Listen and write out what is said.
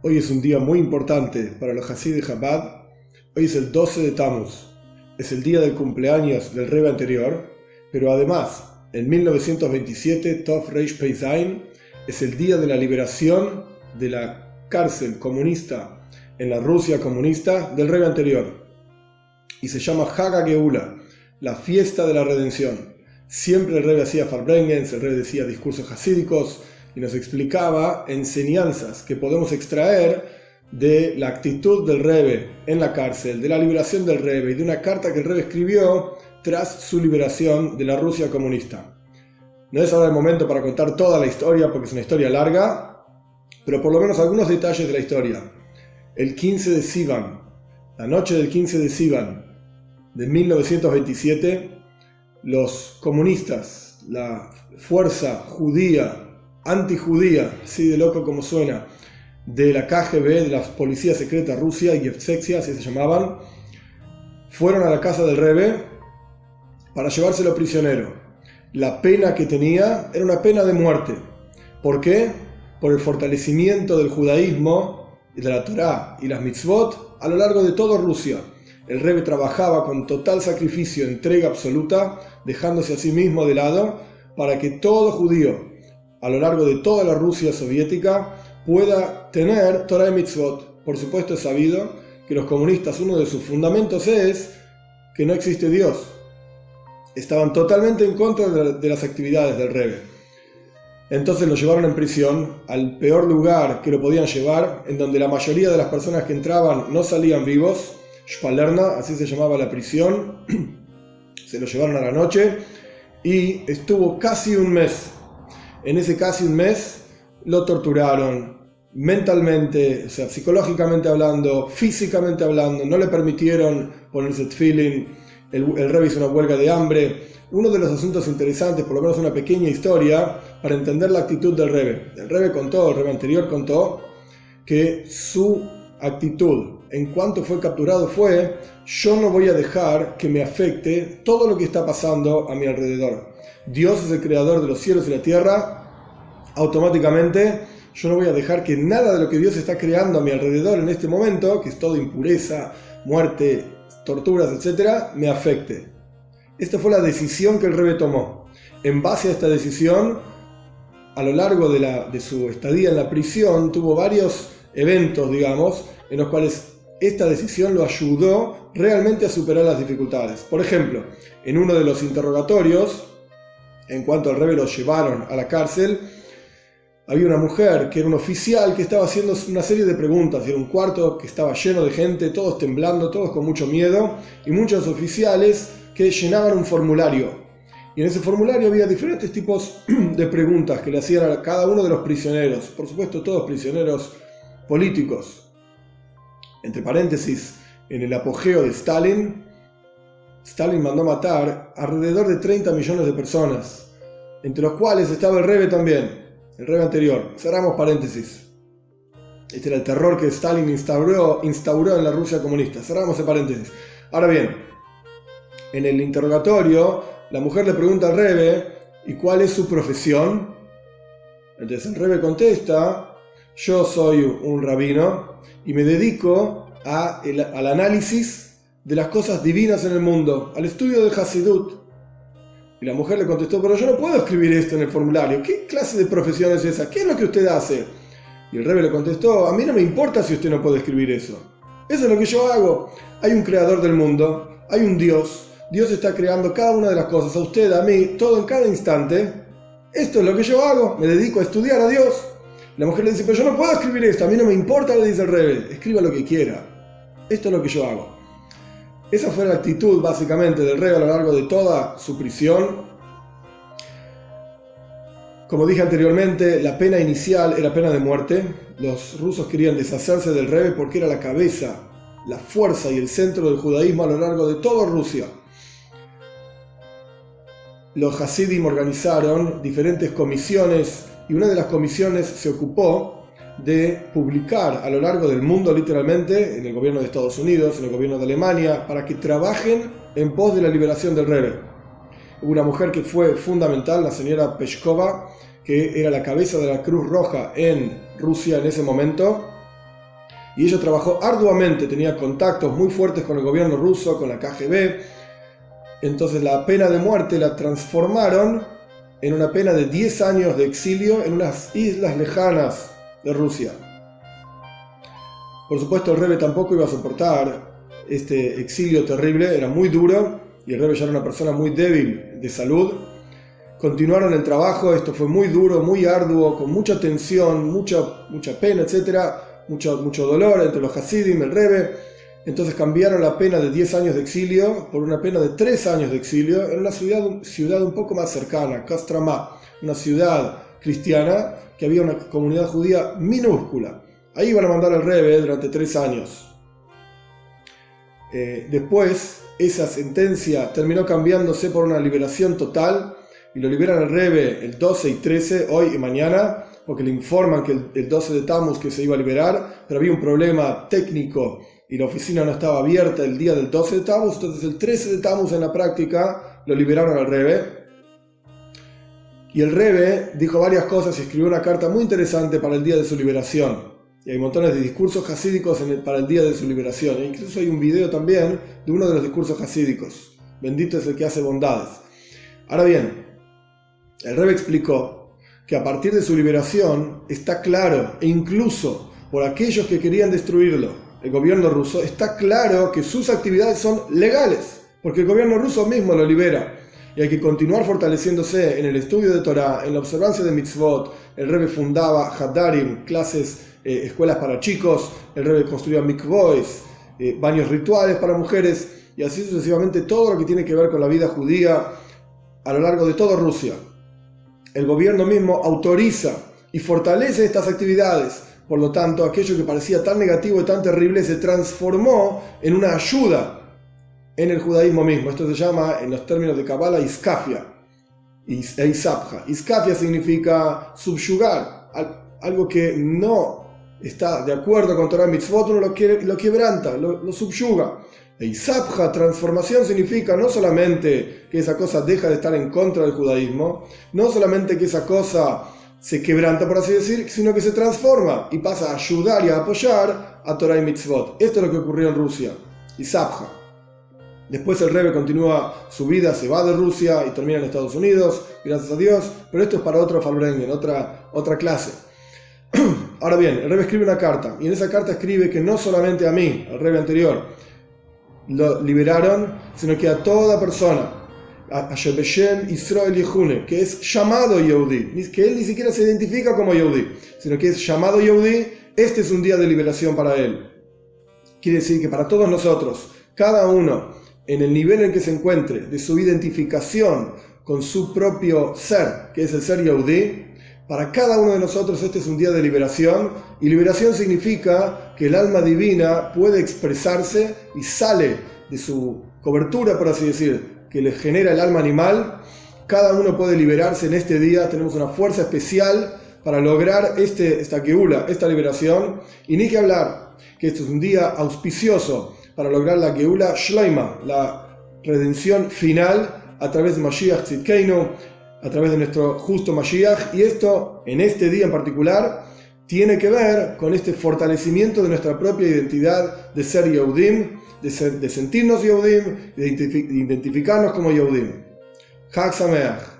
Hoy es un día muy importante para los Hasid de Chabad. Hoy es el 12 de Tammuz. Es el día del cumpleaños del rey anterior. Pero además, en 1927, Tov Reish Peizain es el día de la liberación de la cárcel comunista en la Rusia comunista del rey anterior. Y se llama Haga Geula, la fiesta de la redención. Siempre el rey hacía Farbrengens, el rey decía discursos hasídicos y nos explicaba enseñanzas que podemos extraer de la actitud del Rebe en la cárcel, de la liberación del Rebe y de una carta que el Rebe escribió tras su liberación de la Rusia comunista. No es ahora el momento para contar toda la historia porque es una historia larga, pero por lo menos algunos detalles de la historia. El 15 de Sivan, la noche del 15 de Sivan de 1927, los comunistas, la fuerza judía antijudía, así de loco como suena, de la KGB, de la Policía Secreta Rusia, y Yevsexia, así se llamaban, fueron a la casa del Rebe para llevárselo prisionero. La pena que tenía era una pena de muerte. ¿Por qué? Por el fortalecimiento del judaísmo, y de la Torá y las mitzvot a lo largo de toda Rusia. El Rebe trabajaba con total sacrificio, entrega absoluta, dejándose a sí mismo de lado, para que todo judío a lo largo de toda la Rusia soviética pueda tener Torah y Mitzvot. Por supuesto es sabido que los comunistas, uno de sus fundamentos es que no existe Dios. Estaban totalmente en contra de las actividades del Rebbe. Entonces lo llevaron en prisión al peor lugar que lo podían llevar, en donde la mayoría de las personas que entraban no salían vivos. Spalerna, así se llamaba la prisión. se lo llevaron a la noche y estuvo casi un mes en ese casi un mes lo torturaron mentalmente, o sea, psicológicamente hablando, físicamente hablando, no le permitieron ponerse feeling, el, el hizo una huelga de hambre. Uno de los asuntos interesantes, por lo menos una pequeña historia, para entender la actitud del Rebe. El Rebe contó, el Rebe anterior contó, que su actitud en cuanto fue capturado fue, yo no voy a dejar que me afecte todo lo que está pasando a mi alrededor. Dios es el creador de los cielos y la tierra, automáticamente yo no voy a dejar que nada de lo que Dios está creando a mi alrededor en este momento, que es todo impureza, muerte, torturas, etc., me afecte. Esta fue la decisión que el rebe tomó. En base a esta decisión, a lo largo de, de su estadía en la prisión, tuvo varios eventos, digamos, en los cuales esta decisión lo ayudó realmente a superar las dificultades. Por ejemplo, en uno de los interrogatorios, en cuanto al rebe lo llevaron a la cárcel, había una mujer que era un oficial que estaba haciendo una serie de preguntas. Era un cuarto que estaba lleno de gente, todos temblando, todos con mucho miedo, y muchos oficiales que llenaban un formulario. Y en ese formulario había diferentes tipos de preguntas que le hacían a cada uno de los prisioneros. Por supuesto, todos prisioneros políticos. Entre paréntesis, en el apogeo de Stalin, Stalin mandó matar alrededor de 30 millones de personas, entre los cuales estaba el Rebe también el rey anterior. Cerramos paréntesis. Este era el terror que Stalin instauró, instauró en la Rusia comunista. Cerramos el paréntesis. Ahora bien, en el interrogatorio, la mujer le pregunta al Rebe, ¿y cuál es su profesión? Entonces el Rebe contesta, yo soy un rabino y me dedico a al análisis de las cosas divinas en el mundo, al estudio de Hasidut. Y la mujer le contestó, pero yo no puedo escribir esto en el formulario. ¿Qué clase de profesión es esa? ¿Qué es lo que usted hace? Y el rebe le contestó, a mí no me importa si usted no puede escribir eso. Eso es lo que yo hago. Hay un creador del mundo, hay un Dios. Dios está creando cada una de las cosas, a usted, a mí, todo en cada instante. Esto es lo que yo hago, me dedico a estudiar a Dios. La mujer le dice, pero yo no puedo escribir esto, a mí no me importa, le dice el rebe, escriba lo que quiera. Esto es lo que yo hago. Esa fue la actitud básicamente del rey a lo largo de toda su prisión. Como dije anteriormente, la pena inicial era pena de muerte. Los rusos querían deshacerse del rey porque era la cabeza, la fuerza y el centro del judaísmo a lo largo de toda Rusia. Los Hasidim organizaron diferentes comisiones y una de las comisiones se ocupó de publicar a lo largo del mundo, literalmente, en el gobierno de Estados Unidos, en el gobierno de Alemania, para que trabajen en pos de la liberación del Rebbe. Una mujer que fue fundamental, la señora Peshkova, que era la cabeza de la Cruz Roja en Rusia en ese momento, y ella trabajó arduamente, tenía contactos muy fuertes con el gobierno ruso, con la KGB. Entonces la pena de muerte la transformaron en una pena de 10 años de exilio en unas islas lejanas de Rusia. Por supuesto, el Rebe tampoco iba a soportar este exilio terrible, era muy duro y el Rebe ya era una persona muy débil de salud. Continuaron el trabajo, esto fue muy duro, muy arduo, con mucha tensión, mucha, mucha pena, etcétera mucho, mucho dolor entre los Hasidim, el Rebe. Entonces cambiaron la pena de 10 años de exilio por una pena de 3 años de exilio en una ciudad, ciudad un poco más cercana, Kastrama, una ciudad cristiana que había una comunidad judía minúscula. Ahí iban a mandar al Rebe durante 3 años. Eh, después, esa sentencia terminó cambiándose por una liberación total y lo liberan al Rebe el 12 y 13, hoy y mañana, porque le informan que el, 12 de Tammuz que se iba a liberar, pero había un problema técnico y la oficina no estaba abierta el día del 12 de Tammuz, entonces el 13 de Tammuz en la práctica lo liberaron al Rebe. Y el Rebe dijo varias cosas y escribió una carta muy interesante para el día de su liberación. Y hay montones de discursos hasídicos para el día de su liberación. E incluso hay un video también de uno de los discursos hasídicos. Bendito es el que hace bondades. Ahora bien, el Rebe explicó que a partir de su liberación está claro, e incluso por aquellos que querían destruirlo, el gobierno ruso, está claro que sus actividades son legales, porque el gobierno ruso mismo lo libera. Y hay que continuar fortaleciéndose en el estudio de Torah, en la observancia de mitzvot. El Rebbe fundaba Hadarim, clases, eh, escuelas para chicos. El Rebbe construía mikvois, eh, baños rituales para mujeres. Y así sucesivamente todo lo que tiene que ver con la vida judía a lo largo de toda Rusia el gobierno mismo autoriza y fortalece estas actividades. Por lo tanto, aquello que parecía tan negativo y tan terrible se transformó en una ayuda en el judaísmo mismo. Esto se llama, en los términos de Kabbalah, iskafia e isabja. Iskafia significa subyugar, algo que no está de acuerdo con Torah Mitzvot, uno lo, quebranta, lo, lo subyuga. E transformación, significa no solamente que esa cosa deja de estar en contra del judaísmo, no solamente que esa cosa se quebranta, por así decir, sino que se transforma y pasa a ayudar y a apoyar a Torah y Mitzvot. Esto es lo que ocurrió en Rusia. Isabja. Después el Rebbe continúa su vida, se va de Rusia y termina en Estados Unidos, gracias a Dios, pero esto es para otro Falbrengen, otra, otra clase. Ahora bien, el Rebbe escribe una carta, y en esa carta escribe que no solamente a mí, al Rebbe anterior, lo liberaron, sino que a toda persona, a Shebeshem Israel Yehune, que es llamado Yehudi, que él ni siquiera se identifica como Yehudi, sino que es llamado Yehudi, este es un día de liberación para él. Quiere decir que para todos nosotros, cada uno en el nivel en que se encuentre de su identificación con su propio ser, que es el ser Yehudi, para cada uno de nosotros este es un día de liberación y liberación significa que el alma divina puede expresarse y sale de su cobertura, por así decir, que le genera el alma animal. Cada uno puede liberarse en este día, tenemos una fuerza especial para lograr este, esta geula, esta liberación. Y ni que hablar que este es un día auspicioso para lograr la geula shleima, la redención final a través de Mashiach Tzidkeinu, a través de nuestro justo Mashiach y esto en este día en particular tiene que ver con este fortalecimiento de nuestra propia identidad de ser Yehudim, de, sentirnos Yehudim, de identificarnos como Yehudim. Chag Sameach.